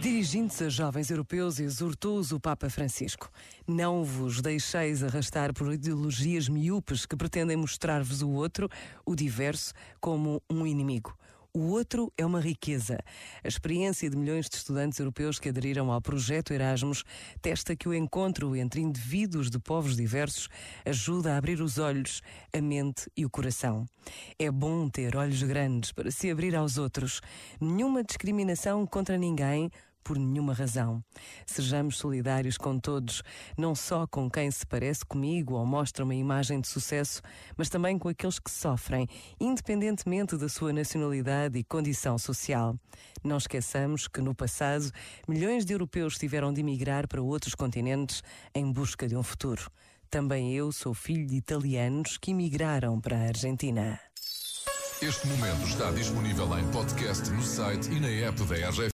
Dirigindo-se a jovens europeus, exortou-os o Papa Francisco. Não vos deixeis arrastar por ideologias miúpes que pretendem mostrar-vos o outro, o diverso, como um inimigo. O outro é uma riqueza. A experiência de milhões de estudantes europeus que aderiram ao projeto Erasmus testa que o encontro entre indivíduos de povos diversos ajuda a abrir os olhos, a mente e o coração. É bom ter olhos grandes para se abrir aos outros. Nenhuma discriminação contra ninguém por nenhuma razão. Sejamos solidários com todos, não só com quem se parece comigo ou mostra uma imagem de sucesso, mas também com aqueles que sofrem, independentemente da sua nacionalidade e condição social. Não esqueçamos que no passado milhões de europeus tiveram de emigrar para outros continentes em busca de um futuro. Também eu sou filho de italianos que emigraram para a Argentina. Este momento está disponível em podcast no site e na app da RGF.